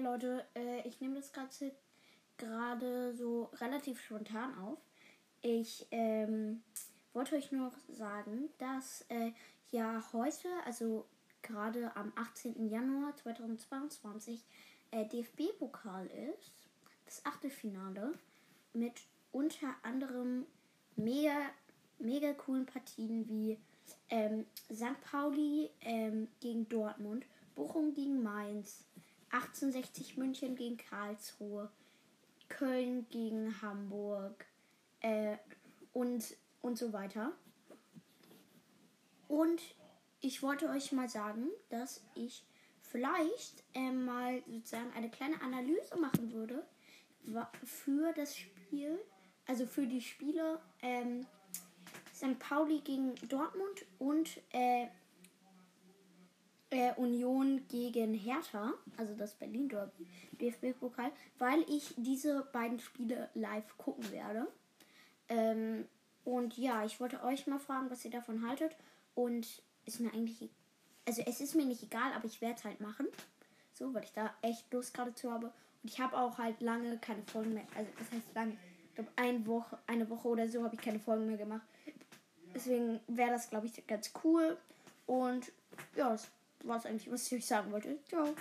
Leute, äh, ich nehme das Ganze gerade so relativ spontan auf. Ich ähm, wollte euch nur sagen, dass äh, ja heute, also gerade am 18. Januar 2022, äh, DFB-Pokal ist. Das Achtelfinale mit unter anderem mega, mega coolen Partien wie ähm, St. Pauli ähm, gegen Dortmund, Bochum gegen Mainz, 1860 München gegen Karlsruhe, Köln gegen Hamburg äh, und, und so weiter. Und ich wollte euch mal sagen, dass ich vielleicht äh, mal sozusagen eine kleine Analyse machen würde für das Spiel, also für die Spiele ähm, St. Pauli gegen Dortmund und äh, äh, Union gegen Hertha, also das Berlin Derby, DFB-Pokal, weil ich diese beiden Spiele live gucken werde. Ähm, und ja, ich wollte euch mal fragen, was ihr davon haltet. Und ist mir eigentlich, also es ist mir nicht egal, aber ich werde es halt machen. So, weil ich da echt Lust gerade zu habe. Und ich habe auch halt lange keine Folgen mehr, also das heißt lange, ich glaube eine Woche, eine Woche oder so habe ich keine Folgen mehr gemacht. Deswegen wäre das, glaube ich, ganz cool. Und ja, das war es eigentlich, was ich euch sagen wollte. Ciao.